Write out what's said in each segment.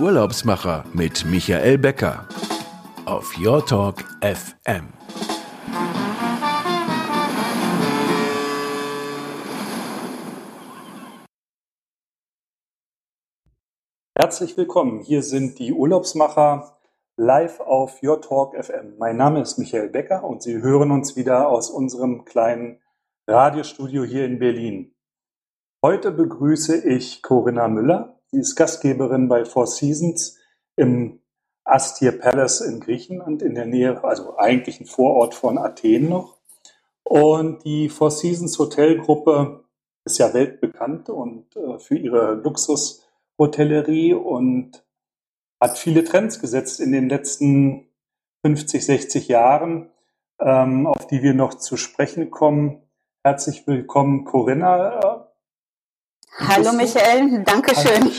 Urlaubsmacher mit Michael Becker auf Your Talk FM. Herzlich willkommen. Hier sind die Urlaubsmacher live auf Your Talk FM. Mein Name ist Michael Becker und Sie hören uns wieder aus unserem kleinen Radiostudio hier in Berlin. Heute begrüße ich Corinna Müller. Sie ist Gastgeberin bei Four Seasons im Astir Palace in Griechenland, in der Nähe, also eigentlich ein Vorort von Athen noch. Und die Four Seasons Hotelgruppe ist ja weltbekannt und äh, für ihre Luxushotellerie und hat viele Trends gesetzt in den letzten 50, 60 Jahren, ähm, auf die wir noch zu sprechen kommen. Herzlich willkommen, Corinna. Hallo Michael, danke schön.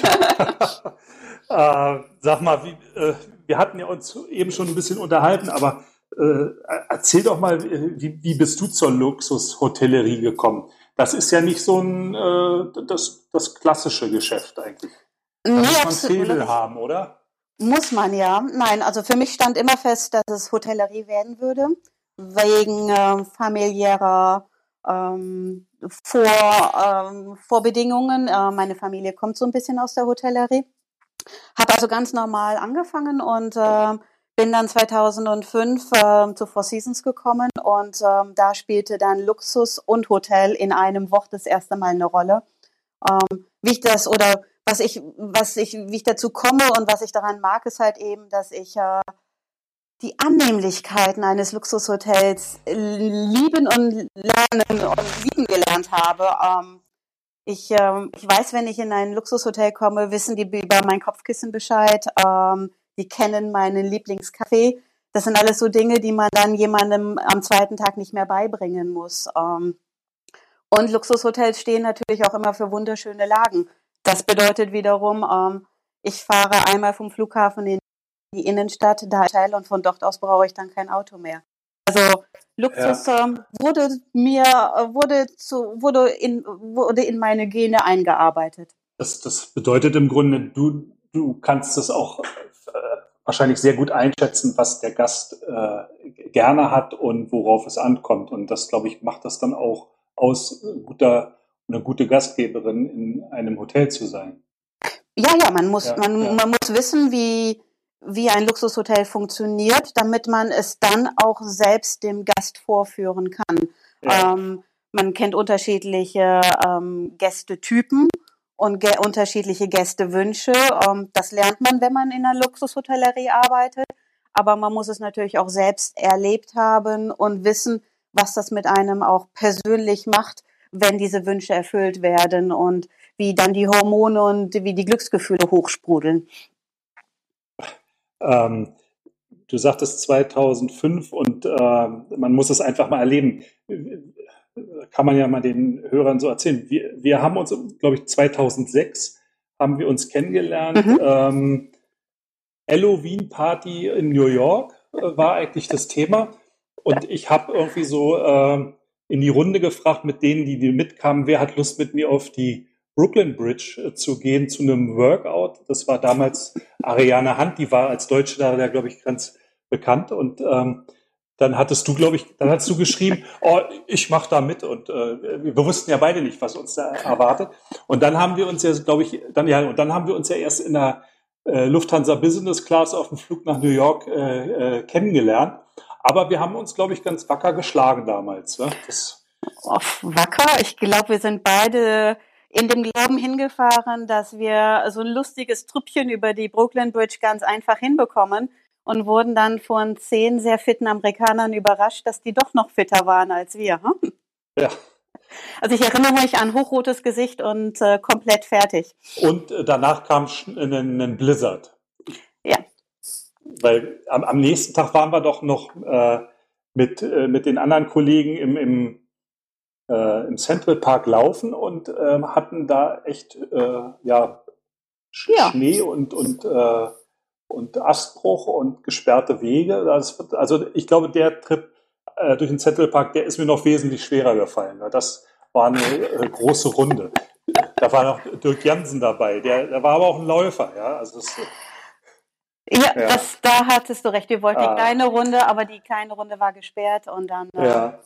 äh, sag mal, wie, äh, wir hatten ja uns eben schon ein bisschen unterhalten, aber äh, erzähl doch mal, wie, wie bist du zur Luxushotellerie gekommen? Das ist ja nicht so ein äh, das, das klassische Geschäft eigentlich. Da nee, muss man Fädel haben, oder? Muss man ja. Nein, also für mich stand immer fest, dass es Hotellerie werden würde, wegen äh, familiärer ähm, vor, ähm, Vorbedingungen. Äh, meine Familie kommt so ein bisschen aus der Hotellerie. Habe also ganz normal angefangen und äh, bin dann 2005 äh, zu Four Seasons gekommen und äh, da spielte dann Luxus und Hotel in einem Wort das erste Mal eine Rolle. Ähm, wie ich das oder was ich, was ich, wie ich dazu komme und was ich daran mag, ist halt eben, dass ich äh, die Annehmlichkeiten eines Luxushotels lieben und lernen und lieben gelernt habe. Ähm, ich, äh, ich weiß, wenn ich in ein Luxushotel komme, wissen die über mein Kopfkissen Bescheid. Ähm, die kennen meinen Lieblingscafé. Das sind alles so Dinge, die man dann jemandem am zweiten Tag nicht mehr beibringen muss. Ähm, und Luxushotels stehen natürlich auch immer für wunderschöne Lagen. Das bedeutet wiederum, ähm, ich fahre einmal vom Flughafen in die Innenstadt, da Teil und von dort aus brauche ich dann kein Auto mehr. Also Luxus ja. Ähm, wurde mir wurde zu wurde in wurde in meine Gene eingearbeitet. Das, das bedeutet im Grunde, du du kannst es auch äh, wahrscheinlich sehr gut einschätzen, was der Gast äh, gerne hat und worauf es ankommt. Und das, glaube ich, macht das dann auch aus, guter, eine gute Gastgeberin in einem Hotel zu sein. Ja, ja, man muss, ja, man, ja. man muss wissen, wie, wie ein Luxushotel funktioniert, damit man es dann auch selbst dem Gast vorführen kann. Ja. Ähm, man kennt unterschiedliche ähm, Gästetypen und ge unterschiedliche Gästewünsche. Ähm, das lernt man, wenn man in einer Luxushotellerie arbeitet. Aber man muss es natürlich auch selbst erlebt haben und wissen, was das mit einem auch persönlich macht, wenn diese Wünsche erfüllt werden und wie dann die Hormone und wie die Glücksgefühle hochsprudeln. Ähm, du sagtest 2005 und äh, man muss es einfach mal erleben. Kann man ja mal den Hörern so erzählen. Wir, wir haben uns, glaube ich, 2006 haben wir uns kennengelernt. Mhm. Ähm, Halloween Party in New York äh, war eigentlich das Thema. Und ich habe irgendwie so äh, in die Runde gefragt mit denen, die, die mitkamen, wer hat Lust mit mir auf die Brooklyn Bridge äh, zu gehen zu einem Workout. Das war damals Ariane Hunt, die war als Deutsche da, glaube ich, ganz bekannt. Und ähm, dann hattest du, glaube ich, dann hast du geschrieben, oh, ich mache da mit. Und äh, wir wussten ja beide nicht, was uns da erwartet. Und dann haben wir uns ja, glaube ich, dann ja, und dann haben wir uns ja erst in der äh, Lufthansa Business Class auf dem Flug nach New York äh, äh, kennengelernt. Aber wir haben uns, glaube ich, ganz wacker geschlagen damals. Ne? Das oh, wacker? Ich glaube, wir sind beide in dem Glauben hingefahren, dass wir so ein lustiges Trüppchen über die Brooklyn Bridge ganz einfach hinbekommen und wurden dann von zehn sehr fitten Amerikanern überrascht, dass die doch noch fitter waren als wir. Hm? Ja. Also ich erinnere mich an hochrotes Gesicht und äh, komplett fertig. Und äh, danach kam ein Blizzard. Ja. Weil am, am, nächsten Tag waren wir doch noch äh, mit, äh, mit den anderen Kollegen im, im äh, im Central Park laufen und äh, hatten da echt äh, ja, Sch ja, Schnee und, und, äh, und Astbruch und gesperrte Wege. Das, also ich glaube, der Trip äh, durch den Central Park, der ist mir noch wesentlich schwerer gefallen. Das war eine äh, große Runde. Da war noch Dirk Jansen dabei, der, der war aber auch ein Läufer, ja. Also das, Ja, ja. Das, da hattest du recht. Wir wollten ah. die kleine Runde, aber die kleine Runde war gesperrt und dann ja.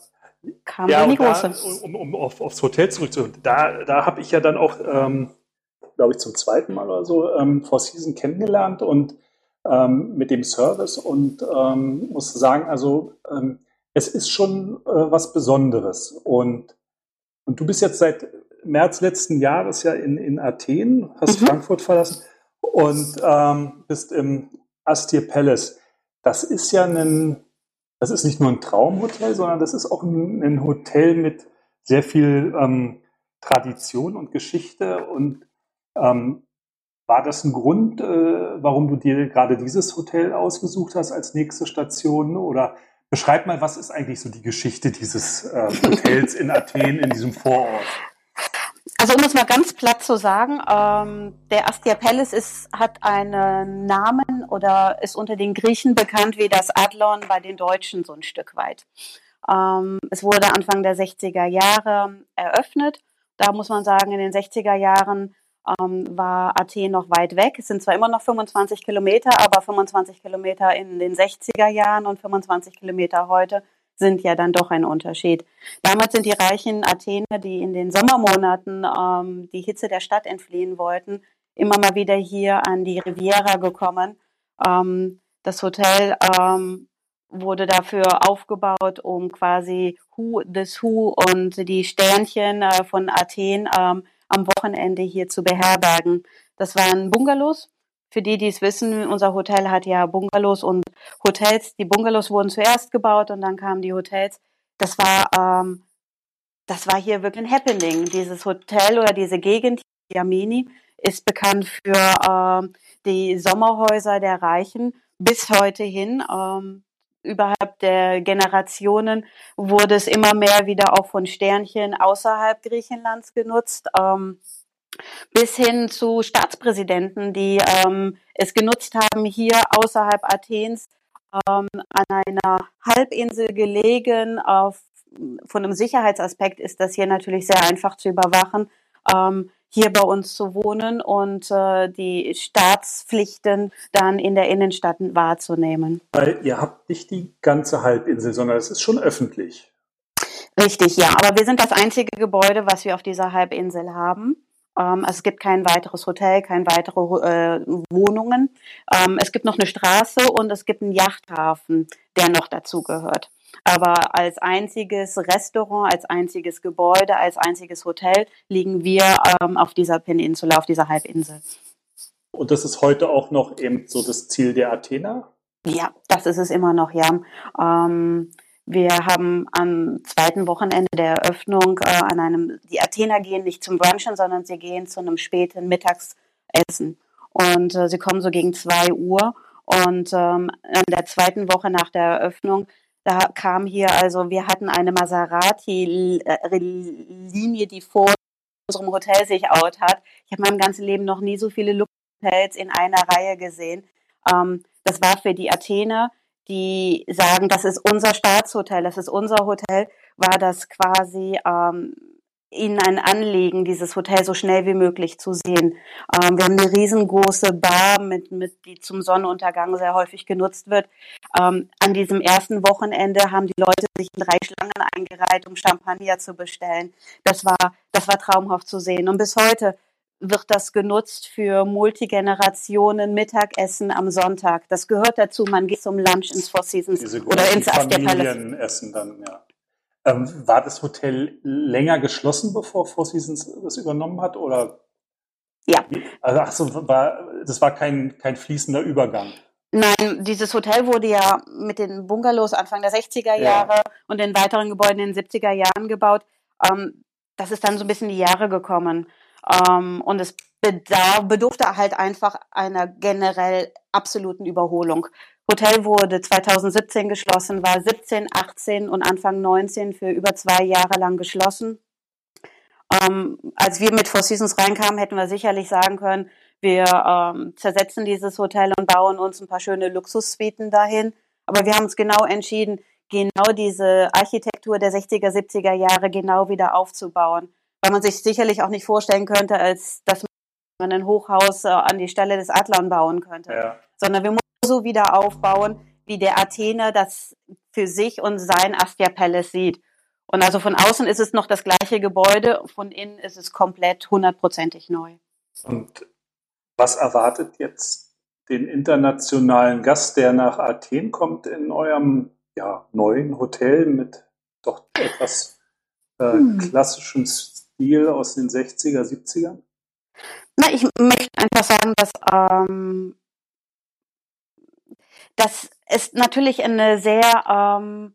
Kam ja, die große. Da, um, um auf, aufs Hotel zurückzukommen, da, da habe ich ja dann auch, ähm, glaube ich, zum zweiten Mal oder so ähm, Four Season kennengelernt und ähm, mit dem Service und ähm, muss sagen, also ähm, es ist schon äh, was Besonderes. Und, und du bist jetzt seit März letzten Jahres ja in, in Athen, hast mhm. Frankfurt verlassen und ähm, bist im Astir Palace. Das ist ja ein, das ist nicht nur ein Traumhotel, sondern das ist auch ein, ein Hotel mit sehr viel ähm, Tradition und Geschichte. Und ähm, war das ein Grund, äh, warum du dir gerade dieses Hotel ausgesucht hast als nächste Station? Oder beschreib mal, was ist eigentlich so die Geschichte dieses äh, Hotels in Athen, in diesem Vorort? Also um es mal ganz platt zu sagen, ähm, der Astia Palace ist, hat einen Namen oder ist unter den Griechen bekannt wie das Adlon bei den Deutschen so ein Stück weit. Ähm, es wurde Anfang der 60er Jahre eröffnet. Da muss man sagen, in den 60er Jahren ähm, war Athen noch weit weg. Es sind zwar immer noch 25 Kilometer, aber 25 Kilometer in den 60er Jahren und 25 Kilometer heute sind ja dann doch ein Unterschied. Damals sind die reichen Athener, die in den Sommermonaten ähm, die Hitze der Stadt entfliehen wollten, immer mal wieder hier an die Riviera gekommen. Ähm, das Hotel ähm, wurde dafür aufgebaut, um quasi Hu des Hu und die Sternchen äh, von Athen ähm, am Wochenende hier zu beherbergen. Das waren Bungalows für die, die es wissen, unser Hotel hat ja Bungalows und Hotels. Die Bungalows wurden zuerst gebaut und dann kamen die Hotels. Das war, ähm, das war hier wirklich ein Happening. Dieses Hotel oder diese Gegend, Yamini, ist bekannt für ähm, die Sommerhäuser der Reichen bis heute hin. Ähm, überhalb der Generationen wurde es immer mehr wieder auch von Sternchen außerhalb Griechenlands genutzt. Ähm, bis hin zu Staatspräsidenten, die ähm, es genutzt haben, hier außerhalb Athens ähm, an einer Halbinsel gelegen. Auf, von einem Sicherheitsaspekt ist das hier natürlich sehr einfach zu überwachen, ähm, hier bei uns zu wohnen und äh, die Staatspflichten dann in der Innenstadt wahrzunehmen. Weil ihr habt nicht die ganze Halbinsel, sondern es ist schon öffentlich. Richtig, ja. Aber wir sind das einzige Gebäude, was wir auf dieser Halbinsel haben. Ähm, also es gibt kein weiteres Hotel, keine weitere äh, Wohnungen. Ähm, es gibt noch eine Straße und es gibt einen Yachthafen, der noch dazu gehört. Aber als einziges Restaurant, als einziges Gebäude, als einziges Hotel liegen wir ähm, auf dieser Peninsula, auf dieser Halbinsel. Und das ist heute auch noch eben so das Ziel der Athener? Ja, das ist es immer noch, ja. Ähm, wir haben am zweiten Wochenende der Eröffnung äh, an einem, die Athener gehen nicht zum Brunchen, sondern sie gehen zu einem späten Mittagsessen. Und äh, sie kommen so gegen zwei Uhr. Und ähm, an der zweiten Woche nach der Eröffnung, da kam hier, also wir hatten eine Maserati-Linie, die vor unserem Hotel sich out hat. Ich habe meinem ganzen Leben noch nie so viele Hotels in einer Reihe gesehen. Ähm, das war für die Athener die sagen, das ist unser Staatshotel, das ist unser Hotel, war das quasi ähm, ihnen ein Anliegen, dieses Hotel so schnell wie möglich zu sehen. Ähm, wir haben eine riesengroße Bar, mit, mit, die zum Sonnenuntergang sehr häufig genutzt wird. Ähm, an diesem ersten Wochenende haben die Leute sich in drei Schlangen eingereiht, um Champagner zu bestellen. Das war, das war traumhaft zu sehen. Und bis heute wird das genutzt für Multigenerationen Mittagessen am Sonntag. Das gehört dazu. Man geht zum Lunch ins Four Seasons Diese oder ins Familienessen dann, ja. Ähm, war das Hotel länger geschlossen, bevor Four Seasons das übernommen hat, oder? Ja. Also, ach so, war, das war kein, kein fließender Übergang. Nein, dieses Hotel wurde ja mit den Bungalows Anfang der 60er Jahre ja. und den weiteren Gebäuden in den 70er Jahren gebaut. Ähm, das ist dann so ein bisschen die Jahre gekommen. Ähm, und es bedarf, bedurfte halt einfach einer generell absoluten Überholung. Hotel wurde 2017 geschlossen, war 17, 18 und Anfang 19 für über zwei Jahre lang geschlossen. Ähm, als wir mit Four Seasons reinkamen, hätten wir sicherlich sagen können, wir ähm, zersetzen dieses Hotel und bauen uns ein paar schöne Luxussuiten dahin. Aber wir haben uns genau entschieden, genau diese Architektur der 60er, 70er Jahre genau wieder aufzubauen weil man sich sicherlich auch nicht vorstellen könnte, als dass man ein Hochhaus äh, an die Stelle des Adlern bauen könnte. Ja. Sondern wir mussten so wieder aufbauen, wie der Athener das für sich und sein Astia Palace sieht. Und also von außen ist es noch das gleiche Gebäude, von innen ist es komplett hundertprozentig neu. Und was erwartet jetzt den internationalen Gast, der nach Athen kommt, in eurem ja, neuen Hotel mit doch etwas äh, hm. klassischem Stil aus den 60er, 70ern? Na, ich möchte einfach sagen, dass, ähm, dass es natürlich eine sehr ähm,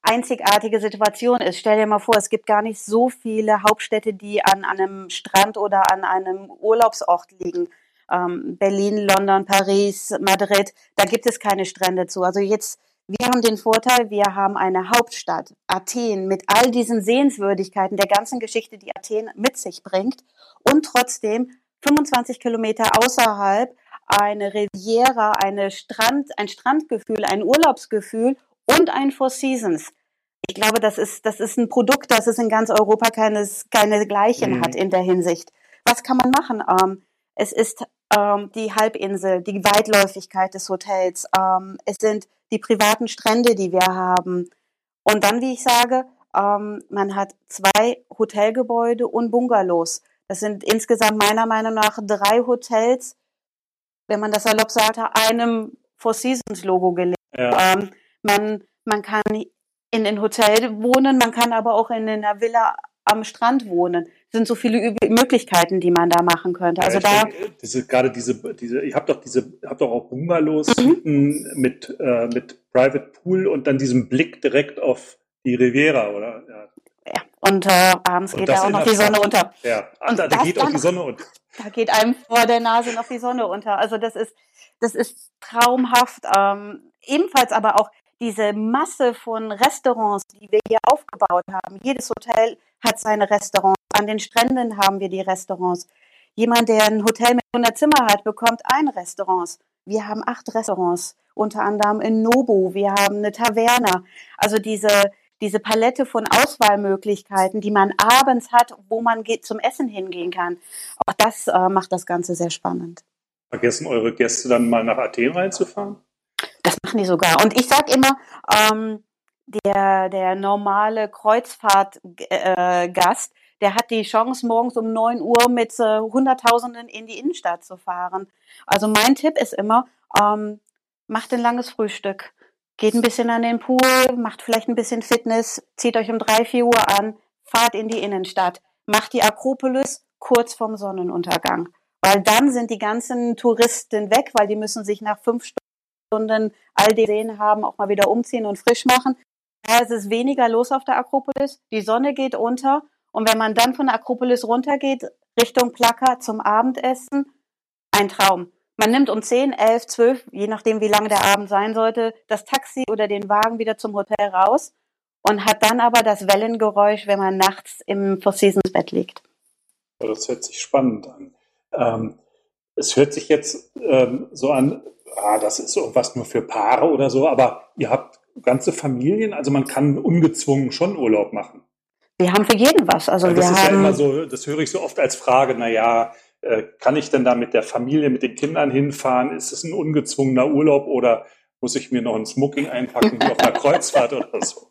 einzigartige Situation ist. Stell dir mal vor, es gibt gar nicht so viele Hauptstädte, die an einem Strand oder an einem Urlaubsort liegen. Ähm, Berlin, London, Paris, Madrid, da gibt es keine Strände zu. Also jetzt, wir haben den Vorteil, wir haben eine Hauptstadt, Athen, mit all diesen Sehenswürdigkeiten, der ganzen Geschichte, die Athen mit sich bringt und trotzdem 25 Kilometer außerhalb eine Riviera, eine Strand, ein Strandgefühl, ein Urlaubsgefühl und ein Four Seasons. Ich glaube, das ist, das ist ein Produkt, das es in ganz Europa keines, keine Gleichen mhm. hat in der Hinsicht. Was kann man machen? Ähm, es ist ähm, die Halbinsel, die Weitläufigkeit des Hotels. Ähm, es sind die privaten Strände, die wir haben. Und dann, wie ich sage, ähm, man hat zwei Hotelgebäude und Bungalows. Das sind insgesamt meiner Meinung nach drei Hotels, wenn man das salopp sagt, einem Four Seasons Logo gelegt. Ja. Ähm, man, man kann in ein Hotel wohnen, man kann aber auch in einer Villa am Strand wohnen. Es sind so viele Möglichkeiten, die man da machen könnte. Also ja, da denke, diese, gerade diese, diese, ihr habt doch diese, habt doch auch Bungalows mhm. mit, äh, mit Private Pool und dann diesem Blick direkt auf die Riviera, oder? Ja. ja. Und äh, abends und geht da auch noch die Sonne unter. Ja, Ach, und da, da geht auch die Sonne unter. Da geht einem vor der Nase noch die Sonne unter. Also das ist, das ist traumhaft. Ähm, ebenfalls aber auch diese Masse von Restaurants, die wir hier aufgebaut haben. Jedes Hotel hat seine Restaurants. An den Stränden haben wir die Restaurants. Jemand, der ein Hotel mit 100 Zimmer hat, bekommt ein Restaurant. Wir haben acht Restaurants, unter anderem in Nobu. Wir haben eine Taverne. Also diese, diese Palette von Auswahlmöglichkeiten, die man abends hat, wo man geht, zum Essen hingehen kann. Auch das äh, macht das Ganze sehr spannend. Vergessen eure Gäste dann mal nach Athen reinzufahren? Das machen die sogar. Und ich sage immer, ähm, der, der normale Kreuzfahrtgast, äh, der hat die Chance, morgens um 9 Uhr mit äh, Hunderttausenden in die Innenstadt zu fahren. Also mein Tipp ist immer, ähm, macht ein langes Frühstück, geht ein bisschen an den Pool, macht vielleicht ein bisschen Fitness, zieht euch um 3, 4 Uhr an, fahrt in die Innenstadt, macht die Akropolis kurz vorm Sonnenuntergang. Weil dann sind die ganzen Touristen weg, weil die müssen sich nach fünf Stunden Stunden all die Seen haben, auch mal wieder umziehen und frisch machen. Es ist weniger los auf der Akropolis. Die Sonne geht unter. Und wenn man dann von der Akropolis runtergeht, Richtung Plaka zum Abendessen, ein Traum. Man nimmt um 10, 11, 12, je nachdem wie lange der Abend sein sollte, das Taxi oder den Wagen wieder zum Hotel raus und hat dann aber das Wellengeräusch, wenn man nachts im Four Seasons Bett liegt. Das hört sich spannend an. Ähm, es hört sich jetzt ähm, so an, ah, das ist irgendwas nur für Paare oder so, aber ihr habt ganze Familien, also man kann ungezwungen schon Urlaub machen. Wir haben für jeden was. Also das wir ist haben ja immer so, das höre ich so oft als Frage, naja, äh, kann ich denn da mit der Familie, mit den Kindern hinfahren? Ist es ein ungezwungener Urlaub oder muss ich mir noch ein Smoking einpacken wie auf einer Kreuzfahrt oder so?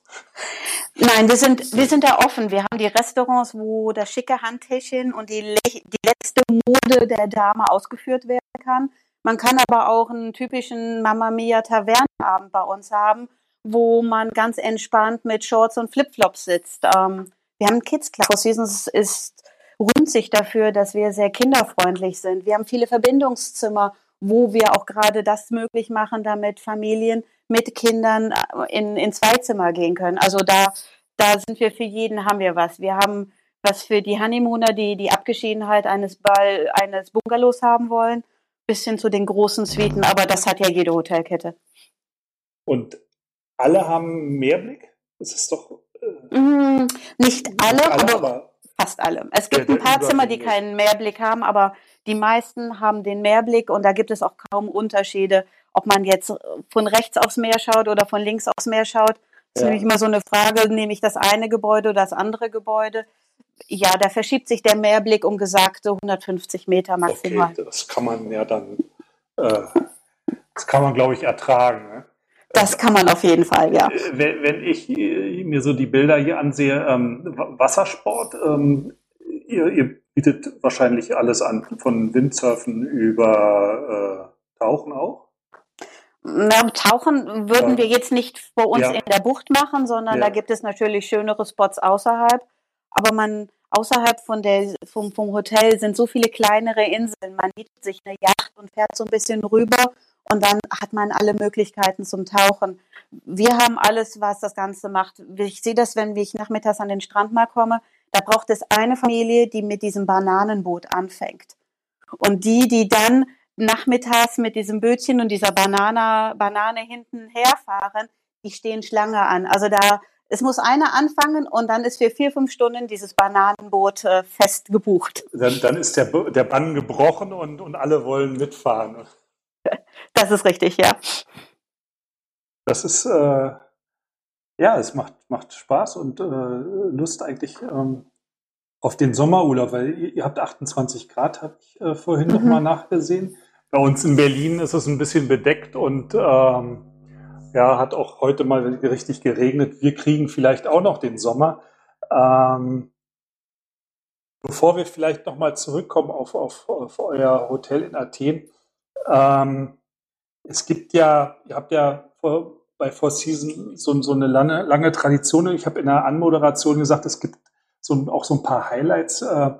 Nein, wir sind, wir sind da offen. Wir haben die Restaurants, wo das schicke Handtäschchen und die, die letzte Mode der Dame ausgeführt werden kann. Man kann aber auch einen typischen Mamma Mia Tavernenabend bei uns haben, wo man ganz entspannt mit Shorts und Flipflops sitzt. Ähm, wir haben Kids Club. Seasons ist rühmt sich dafür, dass wir sehr kinderfreundlich sind. Wir haben viele Verbindungszimmer, wo wir auch gerade das möglich machen, damit Familien mit Kindern äh, in, in Zweizimmer gehen können. Also da, da sind wir für jeden, haben wir was. Wir haben was für die Honeymooner, die die Abgeschiedenheit eines Ball, eines Bungalows haben wollen bis hin zu den großen Suiten, aber das hat ja jede Hotelkette. Und alle haben Mehrblick? Das ist doch. Äh, mm, nicht alle, alle aber, aber, fast alle. Es gibt ein paar Zimmer, die keinen Mehrblick haben, aber die meisten haben den Mehrblick und da gibt es auch kaum Unterschiede, ob man jetzt von rechts aufs Meer schaut oder von links aufs Meer schaut. Das ist ja. nämlich immer so eine Frage, nehme ich das eine Gebäude oder das andere Gebäude? ja, da verschiebt sich der Mehrblick um gesagte 150 Meter maximal. Okay, das kann man ja dann äh, Das kann man, glaube ich, ertragen. Ne? Das kann man auf jeden Fall, ja. Äh, wenn, wenn ich äh, mir so die Bilder hier ansehe, ähm, Wassersport, ähm, ihr, ihr, bietet wahrscheinlich alles an, von Windsurfen über äh, Tauchen auch? Na, tauchen würden ja. wir jetzt nicht vor uns ja. in der Bucht machen, sondern ja. da gibt es natürlich schönere Spots außerhalb. Aber man außerhalb von der, vom, vom Hotel sind so viele kleinere Inseln. Man mietet sich eine Yacht und fährt so ein bisschen rüber und dann hat man alle Möglichkeiten zum Tauchen. Wir haben alles, was das Ganze macht. Ich sehe das, wenn ich nachmittags an den Strand mal komme. Da braucht es eine Familie, die mit diesem Bananenboot anfängt. Und die, die dann nachmittags mit diesem Bötchen und dieser Banane, Banane hinten herfahren, die stehen Schlange an. Also da, es muss einer anfangen und dann ist für vier, fünf Stunden dieses Bananenboot äh, fest gebucht. Dann, dann ist der, der Bann gebrochen und, und alle wollen mitfahren. Das ist richtig, ja. Das ist, äh, ja, es macht, macht Spaß und äh, Lust eigentlich ähm, auf den Sommerurlaub, weil ihr, ihr habt 28 Grad, habe ich äh, vorhin mhm. noch mal nachgesehen. Bei uns in Berlin ist es ein bisschen bedeckt und ähm, ja, hat auch heute mal richtig geregnet. Wir kriegen vielleicht auch noch den Sommer. Ähm, bevor wir vielleicht noch mal zurückkommen auf, auf, auf euer Hotel in Athen, ähm, es gibt ja, ihr habt ja vor, bei Four Seasons so, so eine lange, lange Tradition. Ich habe in der Anmoderation gesagt, es gibt so, auch so ein paar Highlights, äh,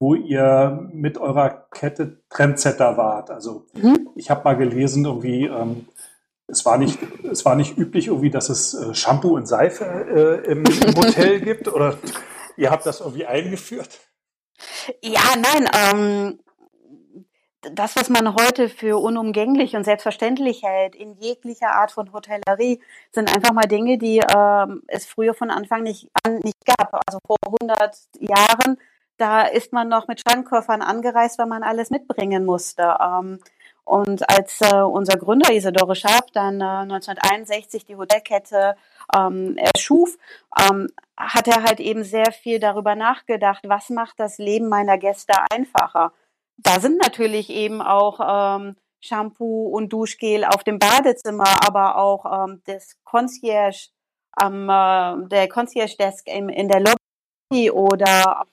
wo ihr mit eurer Kette Trendsetter wart. Also mhm. ich habe mal gelesen, irgendwie, ähm, es war nicht, es war nicht üblich, irgendwie, dass es äh, Shampoo und Seife äh, im, im Hotel gibt. Oder ihr habt das irgendwie eingeführt? Ja, nein, ähm, das, was man heute für unumgänglich und selbstverständlich hält, in jeglicher Art von Hotellerie, sind einfach mal Dinge, die ähm, es früher von Anfang nicht, an, nicht gab. Also vor 100 Jahren, da ist man noch mit Schrankkoffern angereist, weil man alles mitbringen musste. Ähm, und als äh, unser Gründer Isidore Schaap dann äh, 1961 die Hotelkette ähm, erschuf, ähm, hat er halt eben sehr viel darüber nachgedacht, was macht das Leben meiner Gäste einfacher da sind natürlich eben auch ähm, Shampoo und Duschgel auf dem Badezimmer, aber auch ähm, das Concierge, ähm, äh, der Concierge Desk in, in der Lobby oder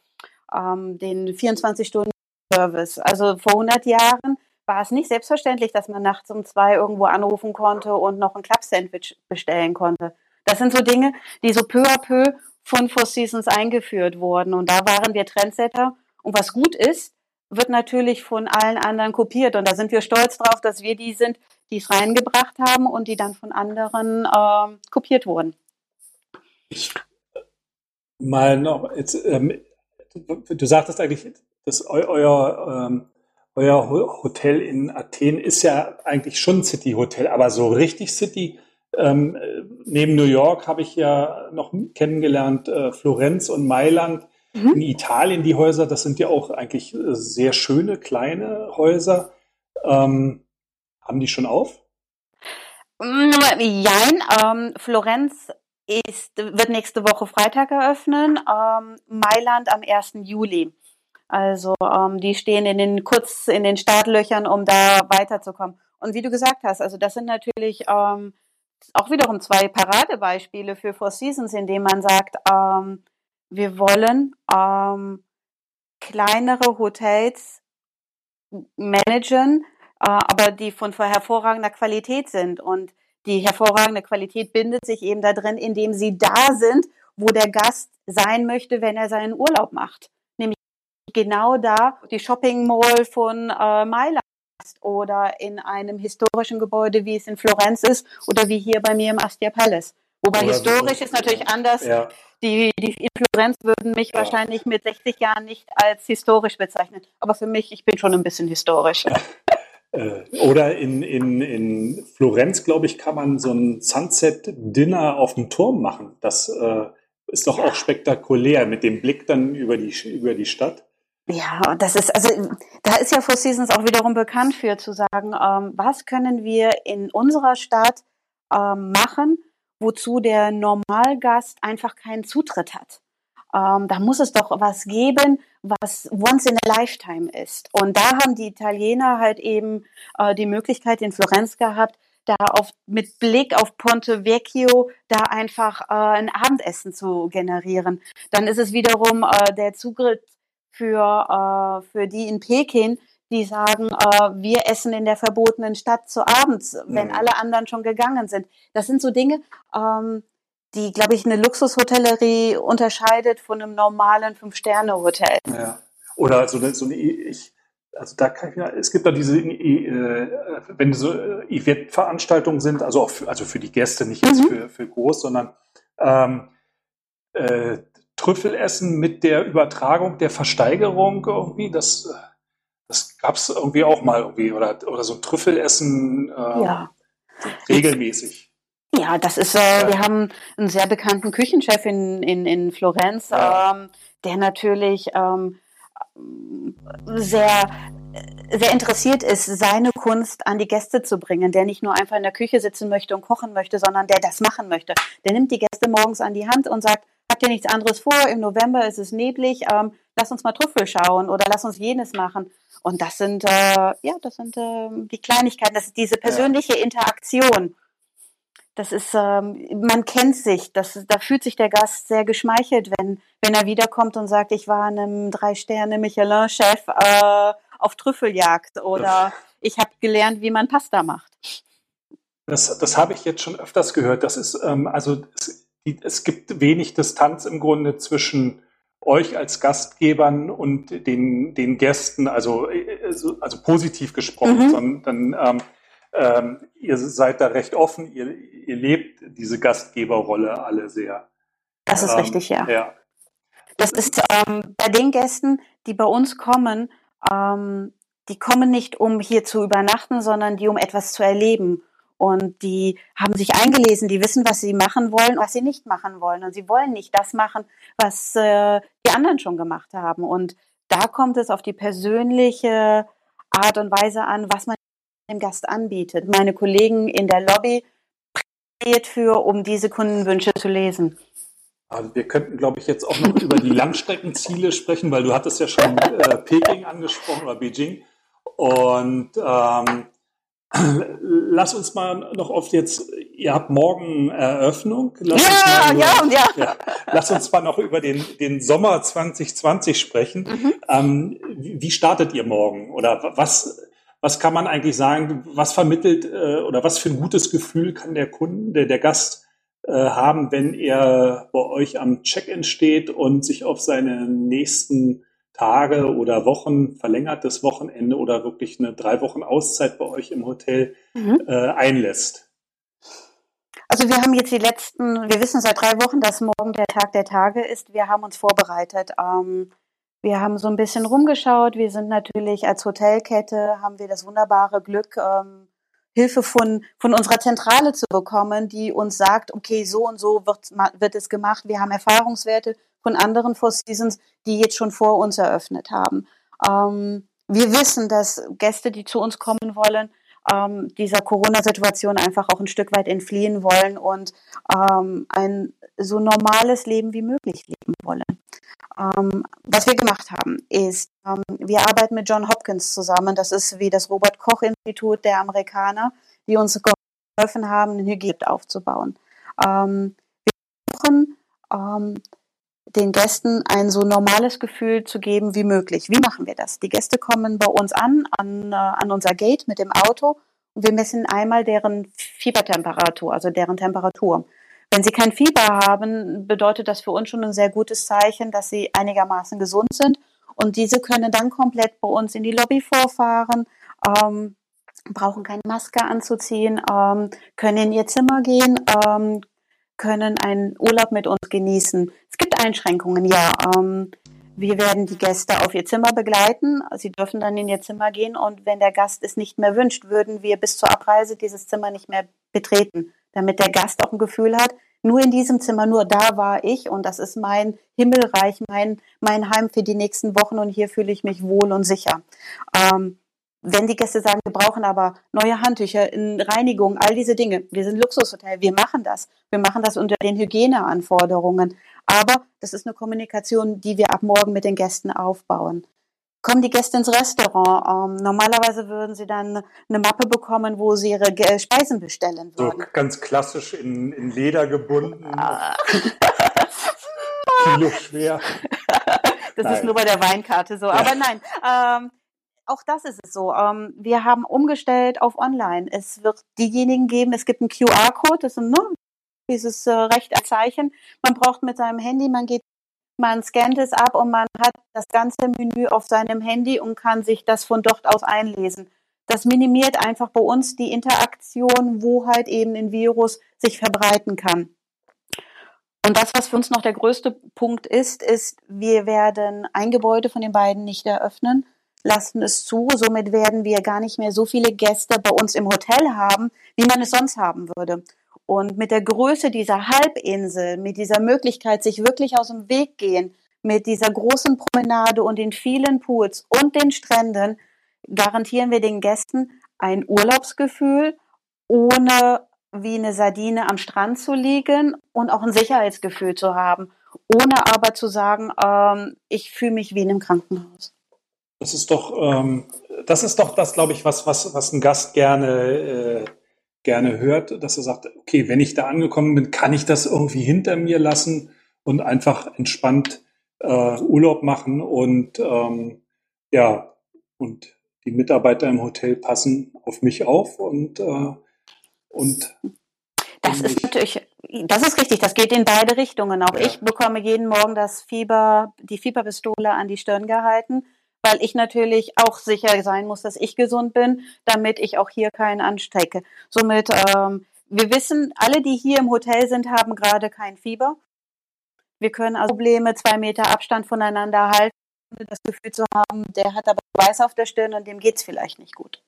ähm, den 24-Stunden-Service. Also vor 100 Jahren war es nicht selbstverständlich, dass man nachts um zwei irgendwo anrufen konnte und noch ein Club-Sandwich bestellen konnte. Das sind so Dinge, die so peu à peu von Four Seasons eingeführt wurden. Und da waren wir Trendsetter. Und was gut ist, wird natürlich von allen anderen kopiert. Und da sind wir stolz drauf, dass wir die sind, die es reingebracht haben und die dann von anderen äh, kopiert wurden. Ich mal noch, jetzt, ähm, du sagtest eigentlich, dass eu, euer, ähm, euer Hotel in Athen ist ja eigentlich schon City Hotel, aber so richtig City. Ähm, neben New York habe ich ja noch kennengelernt, äh, Florenz und Mailand Mhm. In Italien die Häuser, das sind ja auch eigentlich äh, sehr schöne kleine Häuser. Ähm, haben die schon auf? Nein, ähm, Florenz ist, wird nächste Woche Freitag eröffnen, ähm, Mailand am 1. Juli. Also ähm, die stehen in den kurz in den Startlöchern, um da weiterzukommen. Und wie du gesagt hast, also das sind natürlich ähm, auch wiederum zwei Paradebeispiele für Four Seasons, indem man sagt, ähm, wir wollen ähm, kleinere Hotels managen, äh, aber die von hervorragender Qualität sind. Und die hervorragende Qualität bindet sich eben da drin, indem sie da sind, wo der Gast sein möchte, wenn er seinen Urlaub macht. Nämlich genau da, die Shopping Mall von äh, Mailand oder in einem historischen Gebäude, wie es in Florenz ist oder wie hier bei mir im Astia Palace. Wobei oder historisch ist natürlich anders. Ja die, die in Florenz würden mich ja. wahrscheinlich mit 60 Jahren nicht als historisch bezeichnen. Aber für mich, ich bin schon ein bisschen historisch. Äh, oder in, in, in Florenz, glaube ich, kann man so ein Sunset-Dinner auf dem Turm machen. Das äh, ist doch auch spektakulär mit dem Blick dann über die, über die Stadt. Ja, das ist, also da ist ja Four Seasons auch wiederum bekannt für zu sagen, ähm, was können wir in unserer Stadt ähm, machen, wozu der Normalgast einfach keinen Zutritt hat. ähm, da muss es doch was geben, was once in a lifetime ist. Und da haben die Italiener halt eben äh, die Möglichkeit in Florenz gehabt, da auf, mit Blick auf Ponte Vecchio da einfach äh, ein Abendessen zu generieren. Dann ist es wiederum äh, der Zugriff für, äh, für die in Peking, die sagen, äh, wir essen in der verbotenen Stadt zu abends, wenn mhm. alle anderen schon gegangen sind. Das sind so Dinge, ähm, die, glaube ich, eine Luxushotellerie unterscheidet von einem normalen Fünf-Sterne-Hotel. Ja. Oder so eine, so eine ich, also da kann ich es gibt da diese, äh, wenn so äh, Eventveranstaltungen sind, also auch für, also für die Gäste, nicht jetzt mhm. für, für groß, sondern ähm, äh, Trüffelessen mit der Übertragung der Versteigerung irgendwie, das, das gab es irgendwie auch mal irgendwie, oder, oder so ein Trüffelessen äh, ja. regelmäßig. Ja, das ist, äh, wir haben einen sehr bekannten Küchenchef in, in, in Florenz, ähm, der natürlich ähm, sehr sehr interessiert ist, seine Kunst an die Gäste zu bringen, der nicht nur einfach in der Küche sitzen möchte und kochen möchte, sondern der das machen möchte. Der nimmt die Gäste morgens an die Hand und sagt, habt ihr nichts anderes vor? Im November ist es neblig, ähm, lass uns mal Trüffel schauen oder lass uns jenes machen. Und das sind, äh, ja, das sind äh, die Kleinigkeiten, das ist diese persönliche Interaktion das ist, ähm, man kennt sich, das, da fühlt sich der Gast sehr geschmeichelt, wenn, wenn er wiederkommt und sagt, ich war einem Drei-Sterne-Michelin-Chef äh, auf Trüffeljagd oder ich habe gelernt, wie man Pasta macht. Das, das habe ich jetzt schon öfters gehört. Das ist, ähm, also es, es gibt wenig Distanz im Grunde zwischen euch als Gastgebern und den, den Gästen, also, äh, also positiv gesprochen, mhm. sondern ähm, ähm, ihr seid da recht offen, ihr, ihr lebt diese Gastgeberrolle alle sehr. Das ist ähm, richtig, ja. ja. Das ist ähm, bei den Gästen, die bei uns kommen, ähm, die kommen nicht, um hier zu übernachten, sondern die, um etwas zu erleben. Und die haben sich eingelesen, die wissen, was sie machen wollen, was sie nicht machen wollen. Und sie wollen nicht das machen, was äh, die anderen schon gemacht haben. Und da kommt es auf die persönliche Art und Weise an, was man dem Gast anbietet. Meine Kollegen in der Lobby prädestiniert für, um diese Kundenwünsche zu lesen. Also wir könnten, glaube ich, jetzt auch noch über die Langstreckenziele sprechen, weil du hattest ja schon äh, Peking angesprochen oder Beijing. Und ähm, lass uns mal noch oft jetzt, ihr habt morgen Eröffnung. Lass ja, nur, ja, ja, ja. Lass uns mal noch über den, den Sommer 2020 sprechen. Mhm. Ähm, wie startet ihr morgen? Oder was, was kann man eigentlich sagen, was vermittelt äh, oder was für ein gutes Gefühl kann der Kunde, der Gast äh, haben, wenn er bei euch am Check-in steht und sich auf seine nächsten Tage oder Wochen, verlängertes Wochenende oder wirklich eine drei Wochen Auszeit bei euch im Hotel mhm. äh, einlässt? Also wir haben jetzt die letzten, wir wissen seit drei Wochen, dass morgen der Tag der Tage ist. Wir haben uns vorbereitet. Ähm, wir haben so ein bisschen rumgeschaut. Wir sind natürlich als Hotelkette, haben wir das wunderbare Glück, ähm, Hilfe von, von unserer Zentrale zu bekommen, die uns sagt, okay, so und so wird, wird es gemacht. Wir haben Erfahrungswerte von anderen Four Seasons, die jetzt schon vor uns eröffnet haben. Ähm, wir wissen, dass Gäste, die zu uns kommen wollen, ähm, dieser Corona-Situation einfach auch ein Stück weit entfliehen wollen und ähm, ein so normales Leben wie möglich leben wollen. Ähm, was wir gemacht haben, ist, wir arbeiten mit John Hopkins zusammen. Das ist wie das Robert Koch Institut der Amerikaner, die uns geholfen haben, ein Hygiene aufzubauen. Ähm, wir versuchen, ähm, den Gästen ein so normales Gefühl zu geben wie möglich. Wie machen wir das? Die Gäste kommen bei uns an, an, äh, an unser Gate mit dem Auto und wir messen einmal deren Fiebertemperatur, also deren Temperatur. Wenn sie kein Fieber haben, bedeutet das für uns schon ein sehr gutes Zeichen, dass sie einigermaßen gesund sind. Und diese können dann komplett bei uns in die Lobby vorfahren, ähm, brauchen keine Maske anzuziehen, ähm, können in ihr Zimmer gehen, ähm, können einen Urlaub mit uns genießen. Es gibt Einschränkungen, ja. Ähm, wir werden die Gäste auf ihr Zimmer begleiten. Sie dürfen dann in ihr Zimmer gehen und wenn der Gast es nicht mehr wünscht, würden wir bis zur Abreise dieses Zimmer nicht mehr betreten, damit der Gast auch ein Gefühl hat, nur in diesem Zimmer, nur da war ich und das ist mein Himmelreich, mein, mein Heim für die nächsten Wochen und hier fühle ich mich wohl und sicher. Ähm, wenn die Gäste sagen, wir brauchen aber neue Handtücher, in Reinigung, all diese Dinge. Wir sind Luxushotel, wir machen das. Wir machen das unter den Hygieneanforderungen. Aber das ist eine Kommunikation, die wir ab morgen mit den Gästen aufbauen. Kommen die Gäste ins Restaurant? Ähm, normalerweise würden sie dann eine Mappe bekommen, wo sie ihre Speisen bestellen würden. So ganz klassisch in, in Leder gebunden. Kilo schwer. Das nein. ist nur bei der Weinkarte so. Ja. Aber nein, ähm, auch das ist es so. Ähm, wir haben umgestellt auf online. Es wird diejenigen geben, es gibt einen QR-Code, das ist ein, ne, dieses äh, Rechterzeichen. Man braucht mit seinem Handy, man geht, man scannt es ab und man hat das ganze Menü auf seinem Handy und kann sich das von dort aus einlesen. Das minimiert einfach bei uns die Interaktion, wo halt eben ein Virus sich verbreiten kann. Und das, was für uns noch der größte Punkt ist, ist, wir werden ein Gebäude von den beiden nicht eröffnen, lassen es zu. Somit werden wir gar nicht mehr so viele Gäste bei uns im Hotel haben, wie man es sonst haben würde. Und mit der Größe dieser Halbinsel, mit dieser Möglichkeit, sich wirklich aus dem Weg gehen, mit dieser großen Promenade und den vielen Pools und den Stränden, garantieren wir den Gästen ein Urlaubsgefühl, ohne wie eine Sardine am Strand zu liegen und auch ein Sicherheitsgefühl zu haben, ohne aber zu sagen, ähm, ich fühle mich wie in einem Krankenhaus. Das ist doch, ähm, das ist doch das, glaube ich, was, was, was ein Gast gerne, äh, gerne hört, dass er sagt, okay, wenn ich da angekommen bin, kann ich das irgendwie hinter mir lassen und einfach entspannt äh, Urlaub machen und ähm, ja, und die Mitarbeiter im Hotel passen auf mich auf und äh, und das ist natürlich, das ist richtig, das geht in beide Richtungen. Auch ja. ich bekomme jeden Morgen das Fieber, die Fieberpistole an die Stirn gehalten, weil ich natürlich auch sicher sein muss, dass ich gesund bin, damit ich auch hier keinen anstecke. Somit, ähm, wir wissen, alle, die hier im Hotel sind, haben gerade kein Fieber. Wir können also Probleme zwei Meter Abstand voneinander halten, das Gefühl zu haben, der hat aber Weiß auf der Stirn und dem geht's vielleicht nicht gut.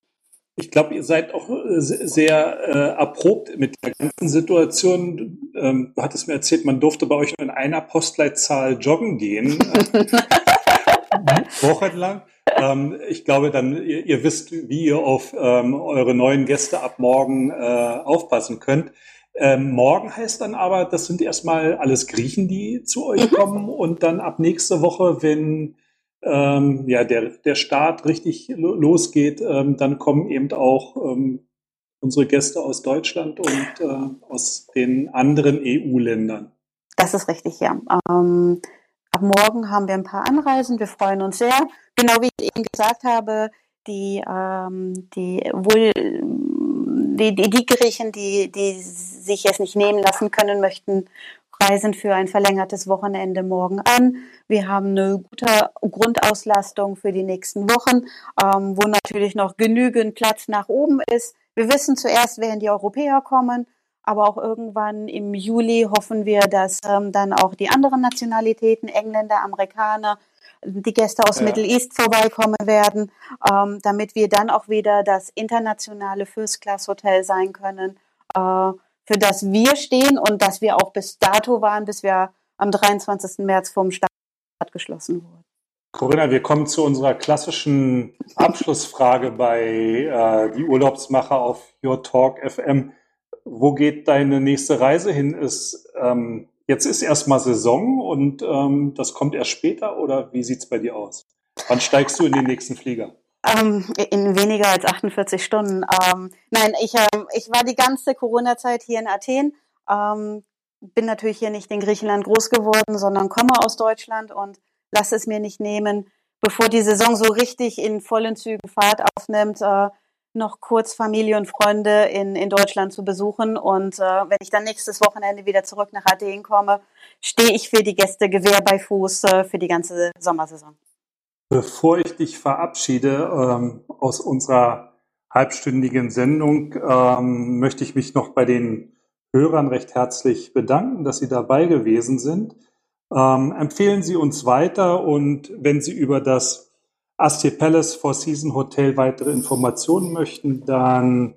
Ich glaube, ihr seid auch äh, sehr äh, erprobt mit der ganzen Situation. Ähm, du hattest mir erzählt, man durfte bei euch nur in einer Postleitzahl joggen gehen. wochenlang. Ähm, ich glaube, dann ihr, ihr, wisst, wie ihr auf ähm, eure neuen Gäste ab morgen äh, aufpassen könnt. Ähm, morgen heißt dann aber, das sind erstmal alles Griechen, die zu euch mhm. kommen und dann ab nächste Woche, wenn ähm, ja, der, der Start richtig losgeht, ähm, dann kommen eben auch ähm, unsere Gäste aus Deutschland und äh, aus den anderen EU-Ländern. Das ist richtig, ja. Ab morgen haben wir ein paar Anreisen. Wir freuen uns sehr. Genau wie ich eben gesagt habe, die, ähm, die wohl die, die, die Griechen, die, die sich es nicht nehmen lassen können, möchten reisen für ein verlängertes Wochenende morgen an. Wir haben eine gute Grundauslastung für die nächsten Wochen, ähm, wo natürlich noch genügend Platz nach oben ist. Wir wissen zuerst, werden die Europäer kommen, aber auch irgendwann im Juli hoffen wir, dass ähm, dann auch die anderen Nationalitäten, Engländer, Amerikaner, die Gäste aus ja. Middle East vorbeikommen werden, ähm, damit wir dann auch wieder das internationale First-Class-Hotel sein können, äh, für das wir stehen und das wir auch bis dato waren, bis wir am 23. März vom Start geschlossen wurde. Corinna, wir kommen zu unserer klassischen Abschlussfrage bei äh, die Urlaubsmacher auf Your Talk FM. Wo geht deine nächste Reise hin? Ist, ähm, jetzt ist erstmal Saison und ähm, das kommt erst später oder wie sieht es bei dir aus? Wann steigst du in den nächsten Flieger? Ähm, in weniger als 48 Stunden. Ähm, nein, ich, ähm, ich war die ganze Corona-Zeit hier in Athen. Ähm, bin natürlich hier nicht in Griechenland groß geworden, sondern komme aus Deutschland und lasse es mir nicht nehmen, bevor die Saison so richtig in vollen Zügen Fahrt aufnimmt, äh, noch kurz Familie und Freunde in, in Deutschland zu besuchen. Und äh, wenn ich dann nächstes Wochenende wieder zurück nach Athen komme, stehe ich für die Gäste Gewehr bei Fuß äh, für die ganze Sommersaison. Bevor ich dich verabschiede ähm, aus unserer halbstündigen Sendung, ähm, möchte ich mich noch bei den Hörern recht herzlich bedanken, dass Sie dabei gewesen sind. Ähm, empfehlen Sie uns weiter und wenn Sie über das Astir Palace Four Season Hotel weitere Informationen möchten, dann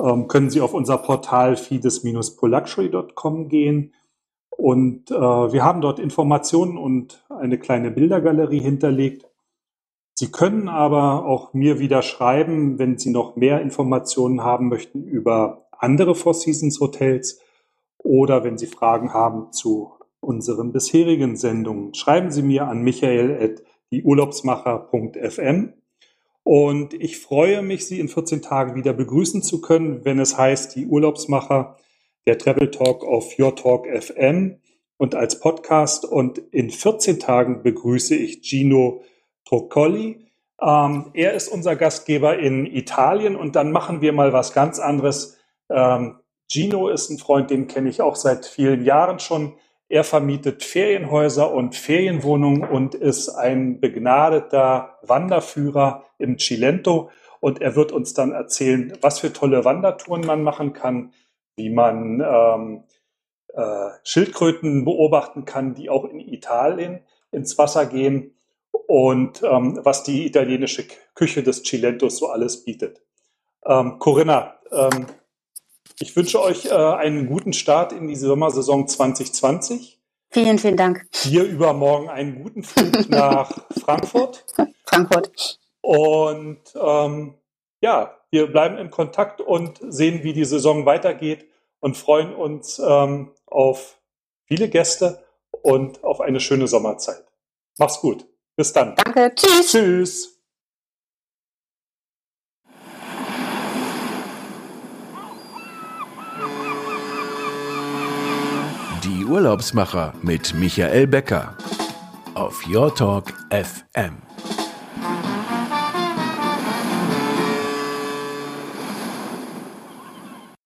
ähm, können Sie auf unser Portal fides-poluxury.com gehen. Und äh, wir haben dort Informationen und eine kleine Bildergalerie hinterlegt Sie können aber auch mir wieder schreiben, wenn Sie noch mehr Informationen haben möchten über andere Four Seasons Hotels oder wenn Sie Fragen haben zu unseren bisherigen Sendungen. Schreiben Sie mir an michael.dieurlaubsmacher.fm und ich freue mich, Sie in 14 Tagen wieder begrüßen zu können, wenn es heißt, die Urlaubsmacher, der Travel Talk auf Your Talk FM und als Podcast. Und in 14 Tagen begrüße ich Gino Troccoli. Ähm, er ist unser Gastgeber in Italien und dann machen wir mal was ganz anderes. Ähm, Gino ist ein Freund, den kenne ich auch seit vielen Jahren schon. Er vermietet Ferienhäuser und Ferienwohnungen und ist ein begnadeter Wanderführer im Cilento. Und er wird uns dann erzählen, was für tolle Wandertouren man machen kann, wie man ähm, äh, Schildkröten beobachten kann, die auch in Italien ins Wasser gehen und ähm, was die italienische Küche des Cilentos so alles bietet. Ähm, Corinna, ähm, ich wünsche euch äh, einen guten Start in die Sommersaison 2020. Vielen, vielen Dank. Hier übermorgen einen guten Flug nach Frankfurt. Frankfurt. Und ähm, ja, wir bleiben in Kontakt und sehen, wie die Saison weitergeht und freuen uns ähm, auf viele Gäste und auf eine schöne Sommerzeit. Mach's gut. Bis dann. Danke. Tschüss. Tschüss. Urlaubsmacher mit Michael Becker auf Your Talk FM.